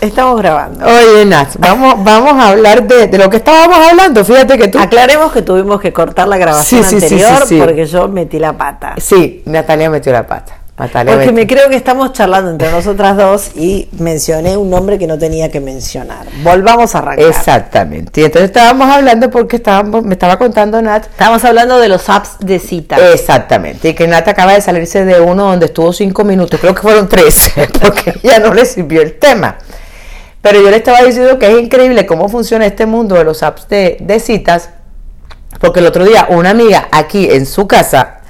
Estamos grabando. Oye, Nat, vamos, vamos a hablar de, de, lo que estábamos hablando. Fíjate que tú. Aclaremos que tuvimos que cortar la grabación Sí, sí, sí, anterior sí, porque yo metí la pata. Sí, Natalia metió la pata. Natalia Porque me creo que estamos charlando entre nosotras dos y mencioné un nombre que no tenía que mencionar. Volvamos a arrancar. Exactamente. Y entonces estábamos hablando porque estábamos, me estaba contando Nat. Estábamos hablando de los apps de cita. Exactamente. Y que Nat acaba de salirse de uno donde estuvo cinco minutos. Creo que fueron tres, porque ya no le sirvió el tema. Pero yo le estaba diciendo que es increíble cómo funciona este mundo de los apps de, de citas. Porque el otro día una amiga aquí en su casa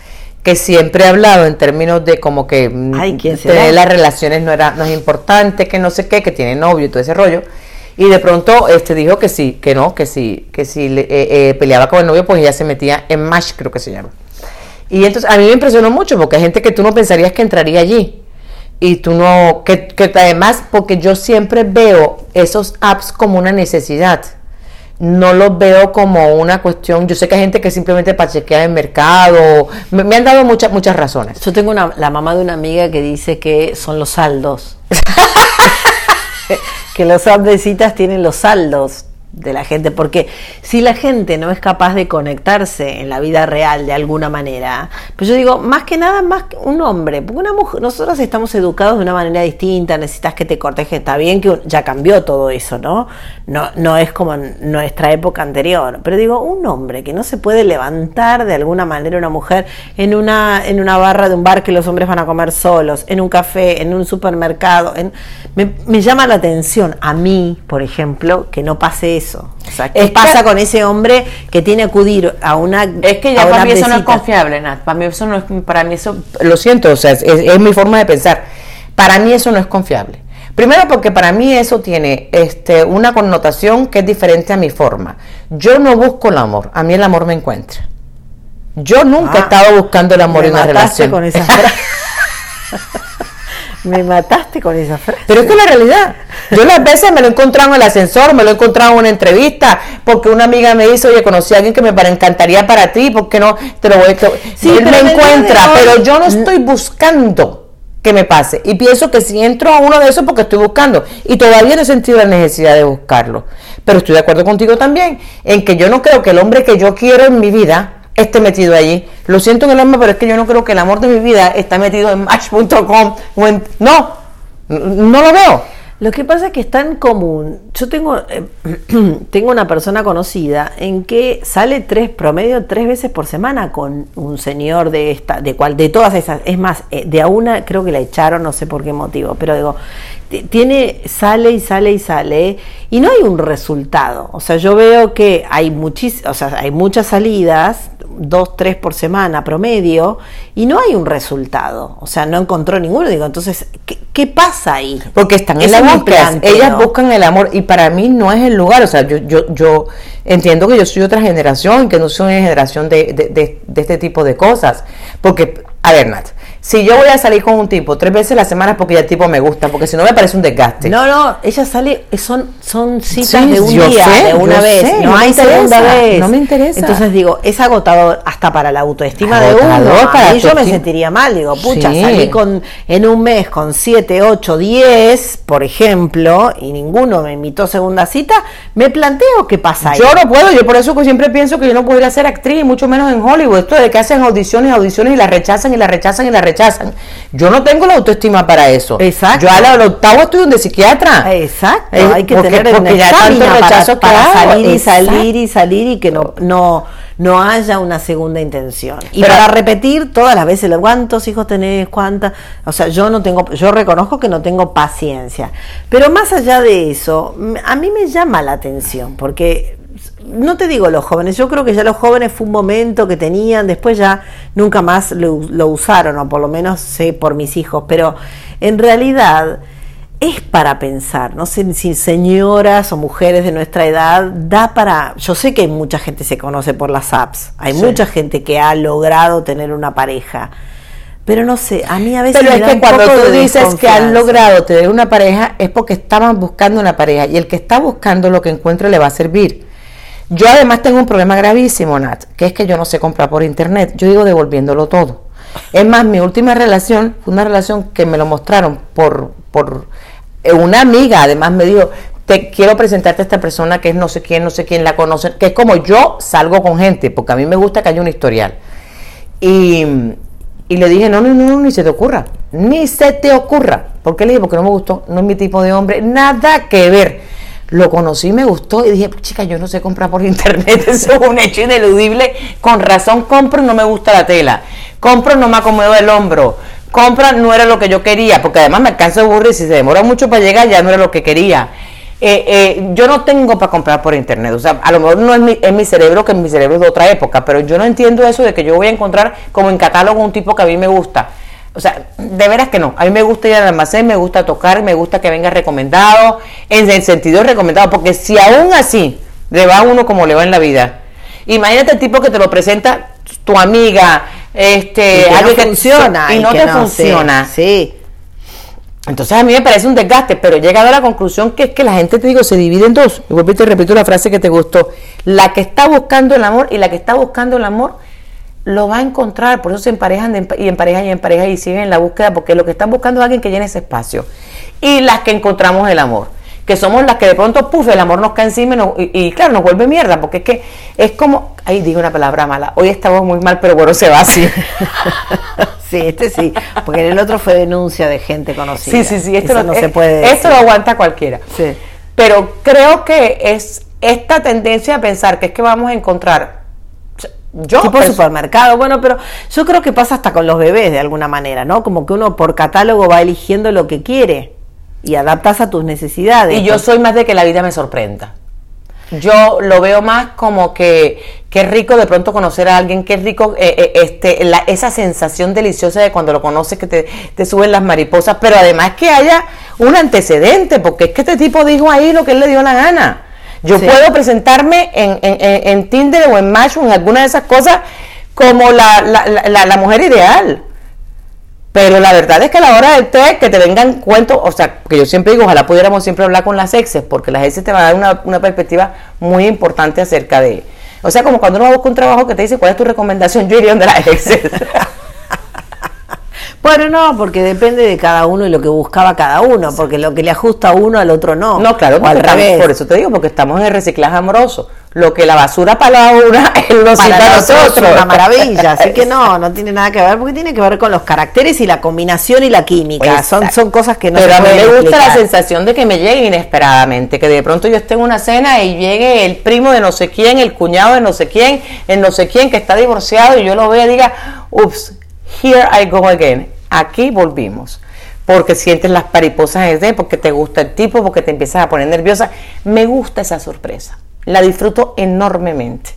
que siempre ha hablado en términos de como que mm, Ay, ¿quién tener será? las relaciones no era no es importante, que no sé qué, que tiene novio y todo ese rollo. Y de pronto este dijo que sí, que no, que sí, que si le- eh, eh, peleaba con el novio, pues ella se metía en Match, creo que se llama. Y entonces a mí me impresionó mucho porque hay gente que tú no pensarías que entraría allí. Y tú no, que, que además, porque yo siempre veo esos apps como una necesidad. No los veo como una cuestión. Yo sé que hay gente que simplemente para chequear el mercado. Me, me han dado muchas, muchas razones. Yo tengo una, la mamá de una amiga que dice que son los saldos. que los apps de citas tienen los saldos de la gente, porque si la gente no es capaz de conectarse en la vida real de alguna manera, pues yo digo, más que nada, más que un hombre, porque una mujer, nosotros estamos educados de una manera distinta, necesitas que te corteje, está bien que ya cambió todo eso, ¿no? No, no es como en nuestra época anterior, pero digo, un hombre que no se puede levantar de alguna manera una mujer en una, en una barra de un bar que los hombres van a comer solos, en un café, en un supermercado, en, me, me llama la atención a mí, por ejemplo, que no pase eso. O sea, ¿qué Es que- pasa con ese hombre que tiene que acudir a una Es que ya para mí eso no es confiable, Nat. Para mí eso no es, para mí eso, lo siento, o sea, es, es mi forma de pensar. Para mí eso no es confiable. Primero porque para mí eso tiene este, una connotación que es diferente a mi forma. Yo no busco el amor, a mí el amor me encuentra. Yo nunca he Ah, estado buscando el amor en una relación. con esa. me mataste con esa frase. Pero es que la realidad, yo las veces me lo he encontrado en el ascensor, me lo he encontrado en una entrevista, porque una amiga me dice, oye, conocí a alguien que me encantaría para ti, ¿por qué no? Te lo voy a... Sí, Él pero me encuentra, pero yo no estoy buscando que me pase. Y pienso que si entro a uno de esos porque estoy buscando. Y todavía no he sentido la necesidad de buscarlo. Pero estoy de acuerdo contigo también, en que yo no creo que el hombre que yo quiero en mi vida esté metido allí. Lo siento en el alma, pero es que yo no creo que el amor de mi vida está metido en match.com. No, no lo veo. Lo que pasa es que es tan común. Yo tengo, eh, tengo una persona conocida en que sale tres promedio tres veces por semana con un señor de esta, de cual, de todas esas. Es más, eh, de a una creo que la echaron, no sé por qué motivo, pero digo, tiene, sale y sale y sale y no hay un resultado. O sea, yo veo que hay muchis, o sea, hay muchas salidas, dos, tres por semana promedio, y no hay un resultado. O sea, no encontró ninguno. Digo, entonces, ¿qué, qué pasa ahí? Porque están en la búsqueda. Ellas buscan el amor y para mí no es el lugar. O sea, yo, yo, yo entiendo que yo soy otra generación, que no soy una generación de, de, de- de este tipo de cosas. Porque, a ver, Nat, si yo voy a salir con un tipo tres veces a la semana es porque ya el tipo me gusta, porque si no me parece un desgaste. No, no, ella sale, son, son citas Sí, de un día, sé, de una vez, sé, no, hay segunda interesa, vez. no me interesa. Entonces digo, es agotador hasta para la autoestima Agotador de uno. Para tu yo me sentiría mal, digo, pucha, Sí. salí con, en un mes con 7, 8, 10, por ejemplo, y ninguno me invitó segunda cita, me planteo qué pasa ahí. Yo no puedo, yo por eso que siempre pienso que yo no podría ser actriz, mucho menos en Hollywood. Esto de que hacen audiciones, audiciones y las rechazan y las rechazan y las rechazan. Yo no tengo la autoestima para eso. Exacto. Yo al, octavo estoy donde psiquiatra. Exacto, Eh, hay que porque- tener porque ya tanto para, rechazo para salir y exacto. salir y salir y que no, no, no haya una segunda intención. Y Pero- para repetir todas las veces, ¿cuántos hijos tenés? ¿Cuántas? O sea, yo no tengo, yo reconozco que no tengo paciencia. Pero más allá de eso, a mí me llama la atención, porque no te digo los jóvenes, yo creo que ya los jóvenes fue un momento que tenían, después ya nunca más lo, lo usaron, o por lo menos sé por mis hijos, pero en realidad es para pensar, no sé si señoras o mujeres de nuestra edad da para, yo sé que mucha gente se conoce por las apps, hay Sí. mucha gente que ha logrado tener una pareja, pero no sé, a mí a veces Pero me es da que cuando tú dices que han logrado tener una pareja es porque estaban buscando una pareja y el que está buscando lo que encuentre le va a servir. Yo además tengo un problema gravísimo, Nat, que es que yo no sé comprar por internet. Yo digo devolviéndolo todo. Es más, mi última relación fue una relación que me lo mostraron por, por eh, una amiga además me dijo, te quiero presentarte a esta persona que es no sé quién, no sé quién la conoce, que es como yo salgo con gente, porque a mí me gusta que haya un historial. Y, y le dije, no, no, no, ni se te ocurra, ni se te ocurra. ¿Por qué le dije? Porque no me gustó, no es mi tipo de hombre, nada que ver. Lo conocí, me gustó y dije, chica, yo no sé comprar por internet, eso es un hecho ineludible. Con razón compro no me gusta la tela. Compro, no me acomodo el hombro. Compra, no era lo que yo quería, porque además me canso de aburrir, si se demora mucho para llegar, ya no era lo que quería. Eh, eh, yo no tengo para comprar por internet. O sea, a lo mejor no es mi, es mi cerebro, que mi cerebro es de otra época, pero yo no entiendo eso de que yo voy a encontrar como en catálogo un tipo que a mí me gusta. O sea, de veras que no. A mí me gusta ir al almacén, me gusta tocar, me gusta que venga recomendado, en el sentido recomendado, porque si aún así le va a uno como le va en la vida, imagínate el tipo que te lo presenta tu amiga, este, Y que alguien no funciona, y, y no que te no, funciona. sí, sí. Entonces a mí me parece un desgaste, pero he llegado a la conclusión que es que la gente, te digo, se divide en dos. Y vuelvo y te repito la frase que te gustó. La que está buscando el amor y la que está buscando el amor lo va a encontrar. Por eso se emparejan de- y emparejan y emparejan y siguen en la búsqueda, porque lo que están buscando es alguien que llene ese espacio. Y las que encontramos el amor, que somos las que de pronto, puf, el amor nos cae encima y, nos- y- y, claro, nos vuelve mierda, porque es que es como, ahí digo una palabra mala, hoy estamos muy mal, pero bueno, se va así. Sí, este sí, porque en el otro fue denuncia de gente conocida. Sí, sí, sí, esto Eso lo, no se puede Esto lo aguanta cualquiera. Sí. Pero creo que es esta tendencia a pensar que es que vamos a encontrar. Yo tipo supermercado, bueno, pero yo creo que pasa hasta con los bebés de alguna manera, ¿no? Como que uno por catálogo va eligiendo lo que quiere y adaptas a tus necesidades. y yo soy más de que la vida me sorprenda. Yo lo veo más como que qué rico de pronto conocer a alguien, qué rico eh, eh, este, la- esa sensación deliciosa de cuando lo conoces que te, te suben las mariposas, pero además que haya un antecedente, porque es que este tipo dijo ahí lo que él le dio la gana. Yo Sí. puedo presentarme en, en- en- en Tinder o en Match o en alguna de esas cosas como la, la- la- la- la mujer ideal. Pero la verdad es que a la hora del té, que te vengan cuentos, o sea, que yo siempre digo, ojalá pudiéramos siempre hablar con las exes, porque las exes te van a dar una, una perspectiva muy importante acerca de... O sea, como cuando uno busca un trabajo que te dice, ¿cuál es tu recomendación? Yo iría donde las exes. Bueno, no, porque depende de cada uno y lo que buscaba cada uno, porque lo que le ajusta a uno al otro no. No, claro, o al estamos- revés. por eso te digo, porque estamos en el reciclaje amoroso. Lo que la basura para la una, él lo para nosotros. es una maravilla, así que no, no tiene nada que ver, porque tiene que ver con los caracteres y la combinación y la química, son, son cosas que no Pero se a mí me gusta la sensación de que me llegue inesperadamente, que de pronto yo esté en una cena y llegue el primo de no sé quién, el cuñado de no sé quién, el no sé quién que está divorciado y yo lo vea y diga, ups, here I go again, aquí volvimos. Porque sientes las mariposas en el dedo, porque te gusta el tipo, porque te empiezas a poner nerviosa. Me gusta esa sorpresa. La disfruto enormemente.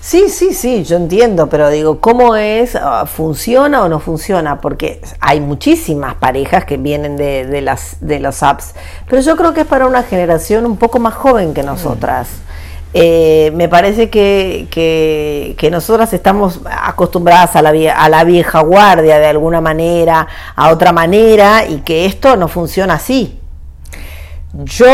Sí, sí, sí, yo entiendo, pero digo, ¿cómo es? Ah, ¿Funciona o no funciona? Porque hay muchísimas parejas que vienen de, de las, de apps, pero yo creo que es para una generación un poco más joven que nosotras. Eh, me parece que, que, que nosotras estamos acostumbradas a la, vie- a la vieja guardia de alguna manera, a otra manera, y que esto no funciona así. Yo,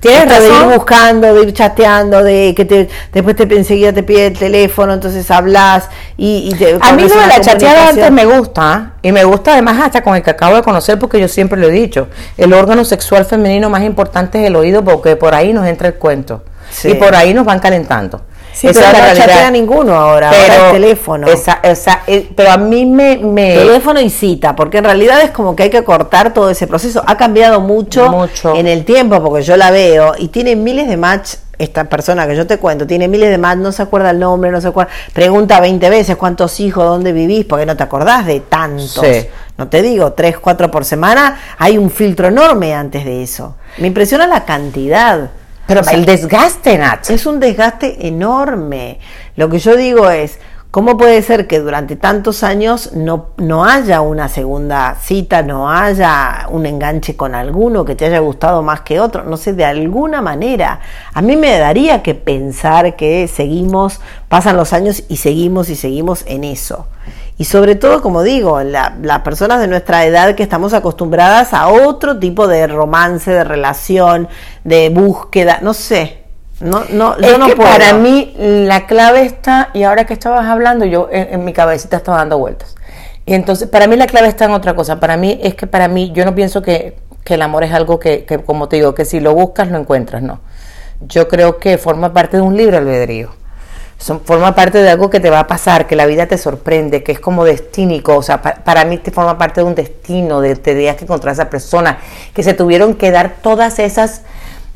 tienes de ir razón. buscando, de ir chateando, de que te, después te enseguida te pide el teléfono, entonces hablas y, y te, A mí lo de la chateada antes me gusta ¿eh? y me gusta además hasta con el que acabo de conocer porque yo siempre lo he dicho, el órgano sexual femenino más importante es el oído porque por ahí nos entra el cuento Sí. y por ahí nos van calentando. Sí, Esa pero es la no chatea ninguno ahora, ahora es teléfono. esa- esa- eh, pero a mí me... me Teléfono y cita, porque en realidad es como que hay que cortar todo ese proceso. Ha cambiado mucho, Mucho. en el tiempo, porque yo la veo y tiene miles de match. Esta persona que yo te cuento tiene miles de match, no se acuerda el nombre, no se acuerda. Pregunta 20 veces cuántos hijos, dónde vivís, porque no te acordás de tantos. Sí. No te digo, tres, cuatro por semana. Hay un filtro enorme antes de eso. Me impresiona la cantidad. Pero O sea, el desgaste, Nach. es un desgaste enorme. Lo que yo digo es, ¿cómo puede ser que durante tantos años no, no haya una segunda cita, no haya un enganche con alguno que te haya gustado más que otro? No sé, de alguna manera. A mí me daría que pensar que seguimos, pasan los años y seguimos y seguimos en eso. Y sobre todo, como digo, la- las personas de nuestra edad que estamos acostumbradas a otro tipo de romance, de relación, de búsqueda, no sé. No, no, yo Es no que puedo. para mí la clave está, y ahora que estabas hablando, yo en, en mi cabecita estaba dando vueltas. Y entonces, para mí la clave está en otra cosa. Para mí es que para mí, yo no pienso que, que el amor es algo que, que, como te digo, que si lo buscas lo encuentras, no. Yo creo que forma parte de un libre albedrío. Son, forma parte de algo que te va a pasar, que la vida te sorprende, que es como destínico, o sea, para, mí te forma parte de un destino, de te que encontrar a esa persona, que se tuvieron que dar todas esas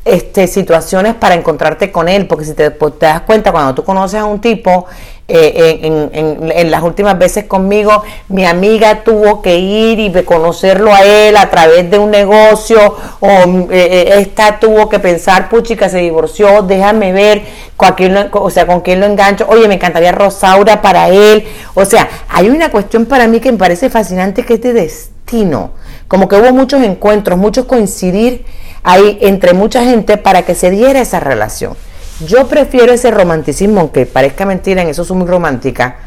este, situaciones para encontrarte con él, porque si te, pues, te das cuenta, cuando tú conoces a un tipo, eh, en, las últimas veces conmigo, mi amiga tuvo que ir y conocerlo a él a través de un negocio, o eh, eh, esta tuvo que pensar, puchica, se divorció, déjame ver con quién, lo, o sea, con quién lo engancho, oye, me encantaría Rosaura para él, o sea, hay una cuestión para mí que me parece fascinante que es de destino, como que hubo muchos encuentros, muchos coincidir ahí entre mucha gente para que se diera esa relación. Yo prefiero ese romanticismo, aunque parezca mentira, en eso soy muy romántica,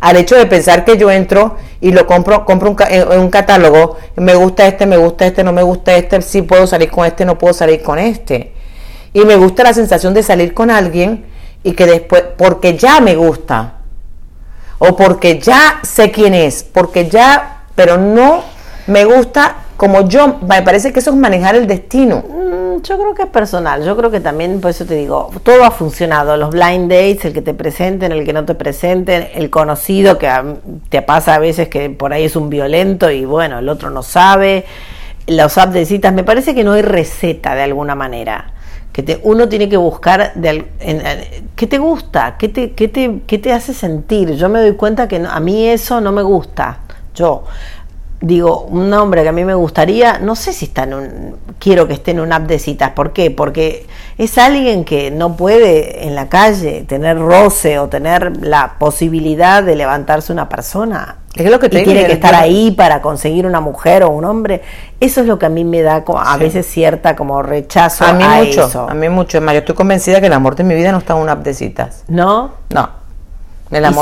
al hecho de pensar que yo entro y lo compro, compro un, en un catálogo, me gusta este, me gusta este, no me gusta este, sí puedo salir con este, no puedo salir con este. Y me gusta la sensación de salir con alguien y que después, porque ya me gusta, o porque ya sé quién es, porque ya, pero no me gusta como yo, me parece que eso es manejar el destino. Yo creo que es personal, yo creo que también, por eso te digo, todo ha funcionado, los blind dates, el que te presenten, el que no te presenten, el conocido que te pasa a veces que por ahí es un violento y bueno, el otro no sabe, los apps de citas, me parece que no hay receta de alguna manera. Que te, uno tiene que buscar de, qué te gusta, qué te, qué, te, qué te hace sentir. Yo me doy cuenta que a mí eso no me gusta. Yo digo, un nombre que a mí me gustaría, no sé si está en un, quiero que esté en un app de citas, ¿por qué? Porque es alguien que no puede en la calle tener roce o tener la posibilidad de levantarse una persona. Es lo que te y tiene que estar ahí para conseguir una mujer o un hombre. Eso es lo que a mí me da a veces cierta como rechazo a mí mucho, A mí mucho. Yo estoy convencida que el amor de mi vida no está en una app de citas. ¿No? No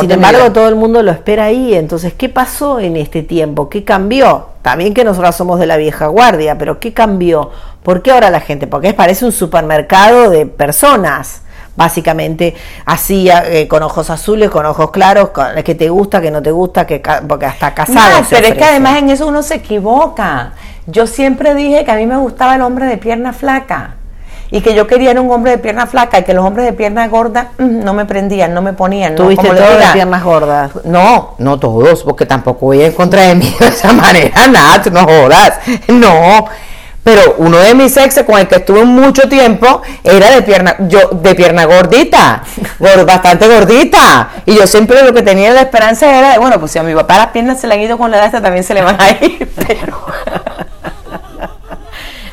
sin embargo, todo el mundo lo espera ahí. Entonces, ¿qué pasó en este tiempo? ¿Qué cambió? También que nosotros somos de la vieja guardia, pero ¿qué cambió? ¿Por qué ahora la gente? Porque parece un supermercado de personas básicamente así eh, con ojos azules, con ojos claros, que te gusta, que no te gusta, que porque hasta casado. No, pero es que además en eso uno se equivoca. Yo siempre dije que a mí me gustaba el hombre de pierna flaca y que yo quería un hombre de pierna flaca y que los hombres de pierna gorda mm, no me prendían, no me ponían. ¿Tuviste no, todos de piernas gordas? No, no todos, porque tampoco voy en contra de mí de esa manera, nada, tú no jodas. No, pero uno de mis exes con el que estuve mucho tiempo era de pierna yo de pierna gordita bastante gordita y yo siempre lo que tenía la esperanza era bueno pues si a mi papá las piernas se le han ido con la edad también se le van a ir pero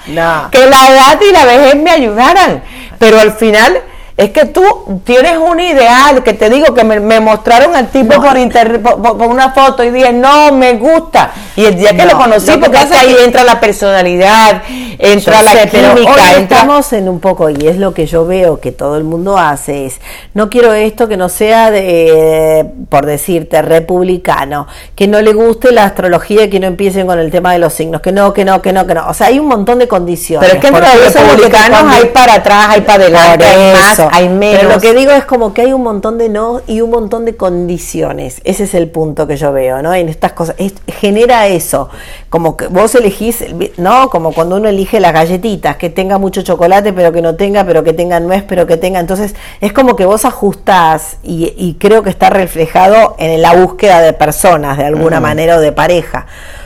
que la edad y la vejez me ayudaran. Pero al final es que tú tienes un ideal, que te digo que me, mostraron al tipo por, inter, por, una foto y dije, no, me gusta. Y el día que lo conocí, porque ahí entra la personalidad, entra la química. estamos en un poco, y es lo que yo veo que todo el mundo hace, es, no quiero esto que no sea, de, por decirte, republicano, que no le guste la astrología y que no empiecen con el tema de los signos, que no, que no, que no, que no. O sea, hay un montón de condiciones. Pero es que entre los republicanos hay para atrás, hay para adelante, hay más hay menos. Pero lo que digo es como que hay un montón de no y un montón de condiciones. Ese es el punto que yo veo, ¿no? En estas cosas. genera eso. Como que vos elegís, ¿no? Como cuando uno elige las galletitas, que tenga mucho chocolate, pero que no tenga, pero que tenga nuez, pero que tenga. Entonces, es como que vos ajustás y, creo que está reflejado en la búsqueda de personas, de alguna manera, o de pareja.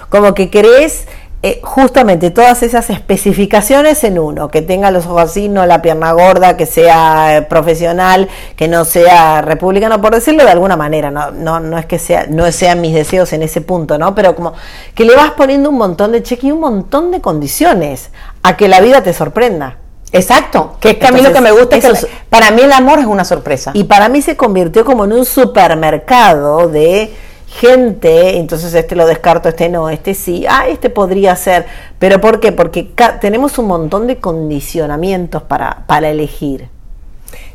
Como que querés eh, justamente todas esas especificaciones en uno, que tenga los ojos así, no la pierna gorda, que sea eh, profesional, que no sea republicano, por decirlo de alguna manera, no, no, no es que sea, no sean mis deseos en ese punto, ¿no? Pero como que le vas poniendo un montón de cheques y un montón de condiciones a que la vida te sorprenda. Exacto, que es que a mí lo que me gusta es que para mí el amor es una sorpresa. Y para mí se convirtió como en un supermercado de gente, entonces este lo descarto, este no, este sí, ah, este podría ser, pero ¿por qué? Porque tenemos un montón de condicionamientos para, para elegir.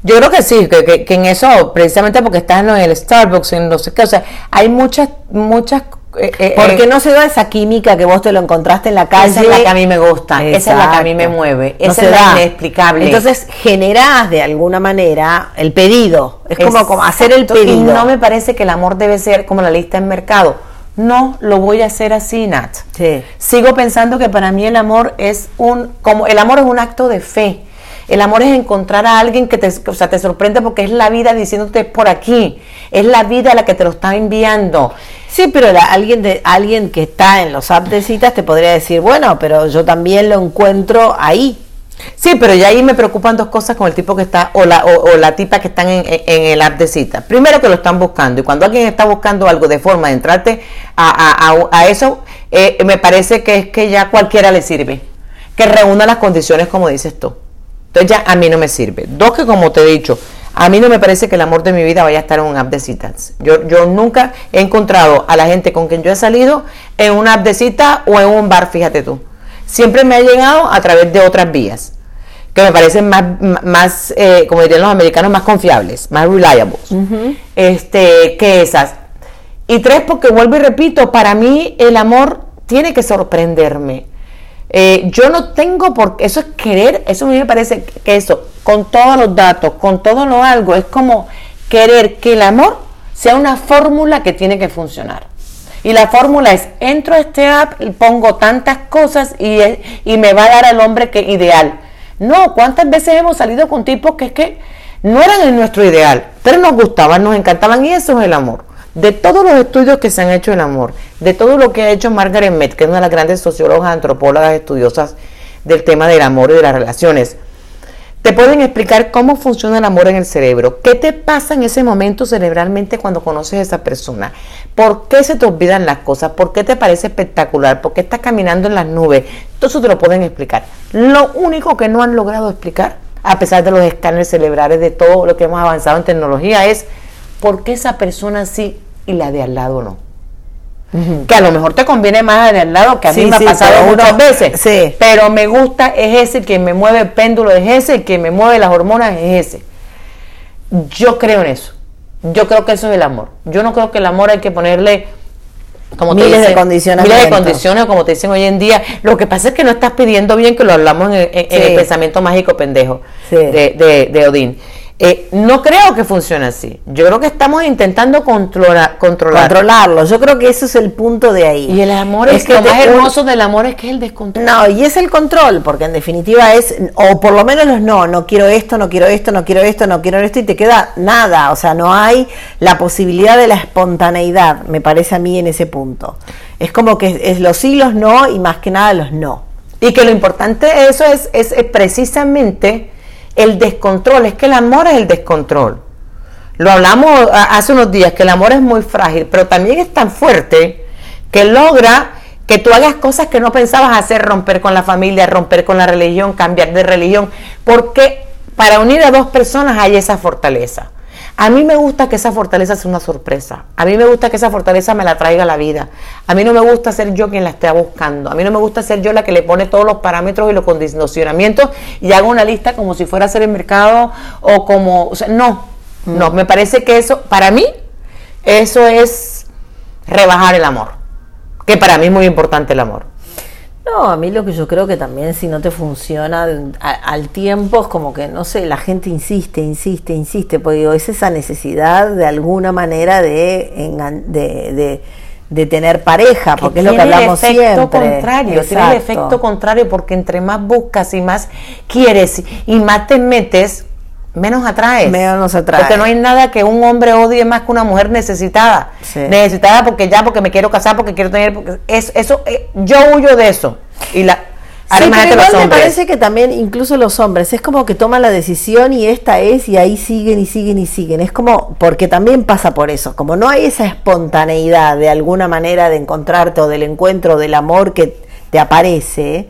Yo creo que sí, que, que, en eso, precisamente porque estás en el Starbucks, en no sé qué, o sea, hay muchas, muchas eh, eh, porque eh, no se da esa química que vos te lo encontraste en la calle. Esa es la que a mí me gusta, esa es la que a mí me mueve, esa es la inexplicable. Entonces generás de alguna manera el pedido, es como, como hacer el pedido. Y no me parece que el amor debe ser como la lista en mercado. no lo voy a hacer así, Nat. Sí. Sigo pensando que para mí el amor es un, como el amor es un acto de fe. El amor es encontrar a alguien que te, o sea, te sorprende porque es la vida diciéndote por aquí. Es la vida la que te lo está enviando. Sí, pero la- alguien de alguien que está en los apps de citas te podría decir, bueno, pero yo también lo encuentro ahí. Sí, pero ya ahí me preocupan dos cosas con el tipo que está o la, o, la tipa que están en, el app de cita. Primero que lo están buscando y cuando alguien está buscando algo de forma de entrarte a, a- a- a eso, eh, me parece que es que ya cualquiera le sirve. Que reúna las condiciones como dices tú. Entonces ya a mí no me sirve. Dos que como te he dicho, a mí no me parece que el amor de mi vida vaya a estar en un app de citas. Yo, yo nunca he encontrado a la gente con quien yo he salido en una app de cita o en un bar, fíjate tú. Siempre me ha llegado a través de otras vías que me parecen más, más eh, como dirían los americanos, más confiables, más reliable, este, que esas. Y tres, porque vuelvo y repito, para mí el amor tiene que sorprenderme. Eh, yo no tengo por eso es querer, eso a mí me parece que eso, con todos los datos, con todo lo algo, es como querer que el amor sea una fórmula que tiene que funcionar. Y la fórmula es, entro a este app, y pongo tantas cosas y, y me va a dar al hombre que ideal. No, ¿cuántas veces hemos salido con tipos que es que no eran el nuestro ideal, pero nos gustaban, nos encantaban y eso es el amor. De todos los estudios que se han hecho del amor, de todo lo que ha hecho Margaret Mead, que es una de las grandes sociólogas, antropólogas, estudiosas del tema del amor y de las relaciones, te pueden explicar cómo funciona el amor en el cerebro. ¿Qué te pasa en ese momento cerebralmente cuando conoces a esa persona? ¿Por qué se te olvidan las cosas? ¿Por qué te parece espectacular? ¿Por qué estás caminando en las nubes? Todo eso te lo pueden explicar. Lo único que no han logrado explicar, a pesar de los escáneres cerebrales, de todo lo que hemos avanzado en tecnología, es por qué esa persona sí y la de al lado no. Que a lo mejor te conviene más de al lado, que a mí me sí, ha pasado uno- muchas veces. sí. Pero me gusta, es ese, que me mueve el péndulo es ese, que me mueve las hormonas es ese. Yo creo en eso. Yo creo que eso es el amor. Yo no creo que el amor hay que ponerle como te Miles de dicen, condicionamientos. Miles de condiciones, como te dicen hoy en día. Lo que pasa es que no estás pidiendo bien, que lo hablamos en, el- en- en el pensamiento mágico pendejo Sí. de, de, de Odín. Eh, no creo que funcione así. Yo creo que estamos intentando controlar, controlar. Controlarlo. Yo creo que eso es el punto de ahí. Y el amor es, que lo más hermoso del amor es que es el descontrol. No, y es el control, porque en definitiva es, o por lo menos los no, no quiero esto, no quiero esto, no quiero esto, no quiero esto, y te queda nada, o sea, no hay la posibilidad de la espontaneidad, me parece a mí en ese punto. Es como que es, es los sí, los no, y más que nada los no. Y que lo importante de eso es, es, precisamente el descontrol, es que el amor es el descontrol. Lo hablamos hace unos días, que el amor es muy frágil, pero también es tan fuerte que logra que tú hagas cosas que no pensabas hacer, romper con la familia, romper con la religión, cambiar de religión, porque para unir a dos personas hay esa fortaleza. A mí me gusta que esa fortaleza sea una sorpresa. A mí me gusta que esa fortaleza me la traiga la vida. A mí no me gusta ser yo quien la esté buscando. A mí no me gusta ser yo la que le pone todos los parámetros y los condicionamientos y hago una lista como si fuera a hacer el mercado o como... O sea, no, no, me parece que eso, para mí, eso es rebajar el amor. Que para mí es muy importante el amor. No, a mí lo que yo creo que también si no te funciona al tiempo es como que, no sé, la gente insiste, insiste, insiste, porque digo, es esa necesidad de alguna manera de, de, de, de tener pareja, porque es lo que hablamos el efecto siempre. contrario, tiene el efecto contrario porque entre más buscas y más quieres y más te metes, menos atraes. Menos nos atrae. Porque no hay nada que un hombre odie más que una mujer necesitada. Sí. Necesitada porque ya, porque me quiero casar, porque quiero tener... porque es, eso, eh, yo huyo de eso. Y la... Sí, pero igual me parece que también incluso los hombres es como que toman la decisión y esta es y ahí siguen y siguen y siguen. Es como porque también pasa por eso, como no hay esa espontaneidad de alguna manera de encontrarte o del encuentro del amor que te aparece,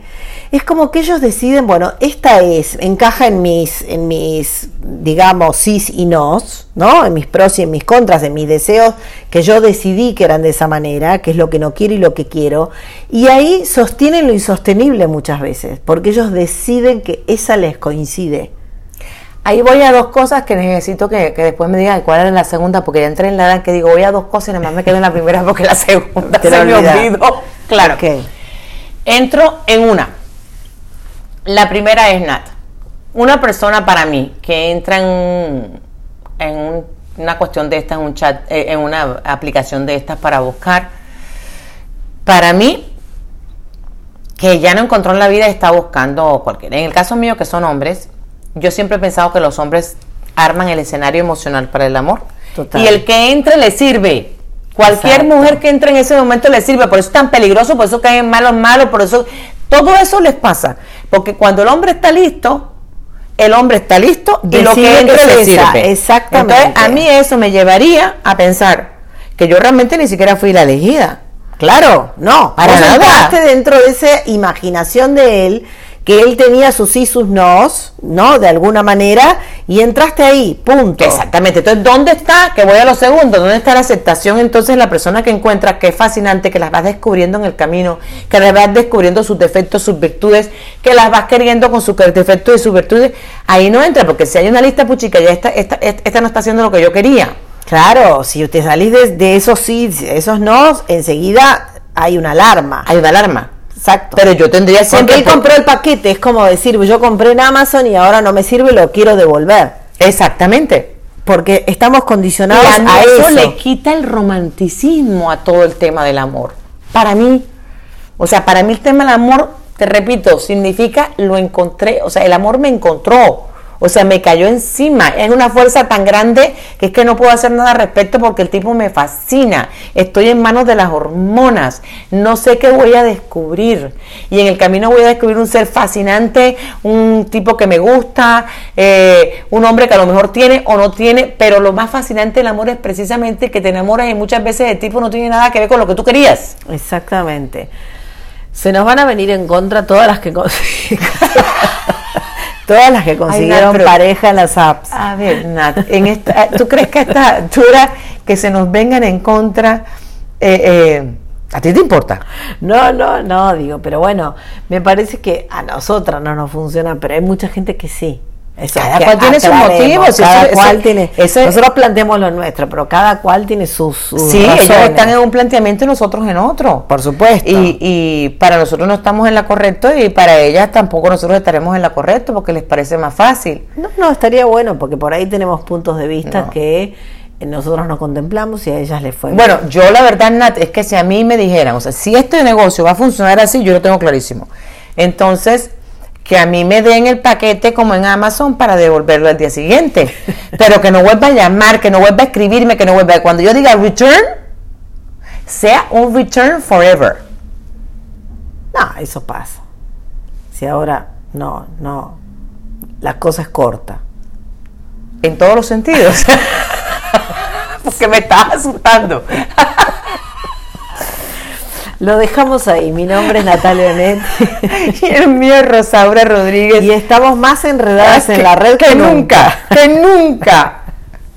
es como que ellos deciden, bueno, esta es, encaja en mis, en mis, digamos, sís y nos, ¿no? En mis pros y en mis contras, en mis deseos, que yo decidí que eran de esa manera, que es lo que no quiero y lo que quiero. Y ahí sostienen lo insostenible muchas veces, porque ellos deciden que esa les coincide. Ahí voy a dos cosas que necesito que, que después me digan cuál era la segunda, porque ya entré en la edad que digo voy a dos cosas y nada más me quedo en la primera porque la segunda Te se me olvidó. Claro. Entro en una. La primera es Nat. Una persona para mí que entra en, en un- una cuestión de esta, en un chat, eh, en una aplicación de estas para buscar, Para mí, que ya no encontró en la vida está buscando cualquiera. En el caso mío, que son hombres, yo siempre he pensado que los hombres arman el escenario emocional para el amor. Total. Y el que entre le sirve. Cualquier Exacto. mujer que entre en ese momento le sirve. Por eso es tan peligroso, por eso caen malos, malos, por eso. Todo eso les pasa. Porque cuando el hombre está listo, el hombre está listo y lo que que le sirve. exactamente. Entonces, a mí eso me llevaría a pensar que yo realmente ni siquiera fui la elegida. Claro, no, Para nada. dentro de esa imaginación de él, que él tenía sus sí, sus nos, ¿no? De alguna manera, y entraste ahí, punto. Exactamente. Entonces, ¿dónde está? Que voy a lo segundo. ¿Dónde está la aceptación? Entonces, la persona que encuentra que es fascinante, que las vas descubriendo en el camino, que las vas descubriendo sus defectos, sus virtudes, que las vas queriendo con sus defectos y sus virtudes, ahí no entra, porque si hay una lista puchica, ya esta, esta, esta no está haciendo lo que yo quería. Claro, si usted salís de, de esos sí, esos no, enseguida hay una alarma. Hay una alarma. Exacto. Pero yo tendría Porque siempre. él compró el paquete, es como decir, yo compré en Amazon y ahora no me sirve, lo quiero devolver. Exactamente. Porque estamos Y condicionados a a eso eso. le quita el romanticismo a todo el tema del amor. Para mí, o sea, para mí el tema del amor, te repito, significa lo encontré, o sea, el amor me encontró, o sea, me cayó encima. Es una fuerza tan grande que es que no puedo hacer nada al respecto porque el tipo me fascina. Estoy en manos de las hormonas. No sé qué voy a descubrir. Y en el camino voy a descubrir un ser fascinante, un tipo que me gusta, eh, un hombre que a lo mejor tiene o no tiene, pero lo más fascinante del amor es precisamente que te enamoras y muchas veces el tipo no tiene nada que ver con lo que tú querías. Exactamente. Se nos van a venir en contra todas las que consiguen- todas las que consiguieron pareja en las apps. A ver, Nat, en esta, ¿tú crees que a esta altura que se nos vengan en contra, eh, eh, a ti te importa? No, no, no, digo, pero bueno, me parece que a nosotras no nos funciona, pero hay mucha gente que sí. Cada cual tiene sus aclaremos, motivos, Cada eso- cual eso- tiene. eso es- nosotros planteamos lo nuestro, pero cada cual tiene sus. sus Sí, ellos están en un planteamiento y nosotros en otro. Por supuesto. Y, y para nosotros no estamos en la correcta y para ellas tampoco nosotros estaremos en la correcta porque les parece más fácil. No, no, estaría bueno, porque por ahí tenemos puntos de vista No. que nosotros nos contemplamos y a ellas les fue. Bueno, yo la verdad, Nat, es que si a mí me dijeran, o sea, si este negocio va a funcionar así, yo lo tengo clarísimo. Entonces, que a mí me den el paquete como en Amazon para devolverlo al día siguiente. Pero que no vuelva a llamar, que no vuelva a escribirme, que no vuelva a... Cuando yo diga return, sea un return forever. No, eso pasa. Si ahora, no, no. La cosa es corta. En todos los sentidos. Porque me estás asustando. Lo dejamos ahí. Mi nombre es Natalia Onet y el mío es Rosaura Rodríguez. y estamos más enredadas que, en la red que nunca, que nunca.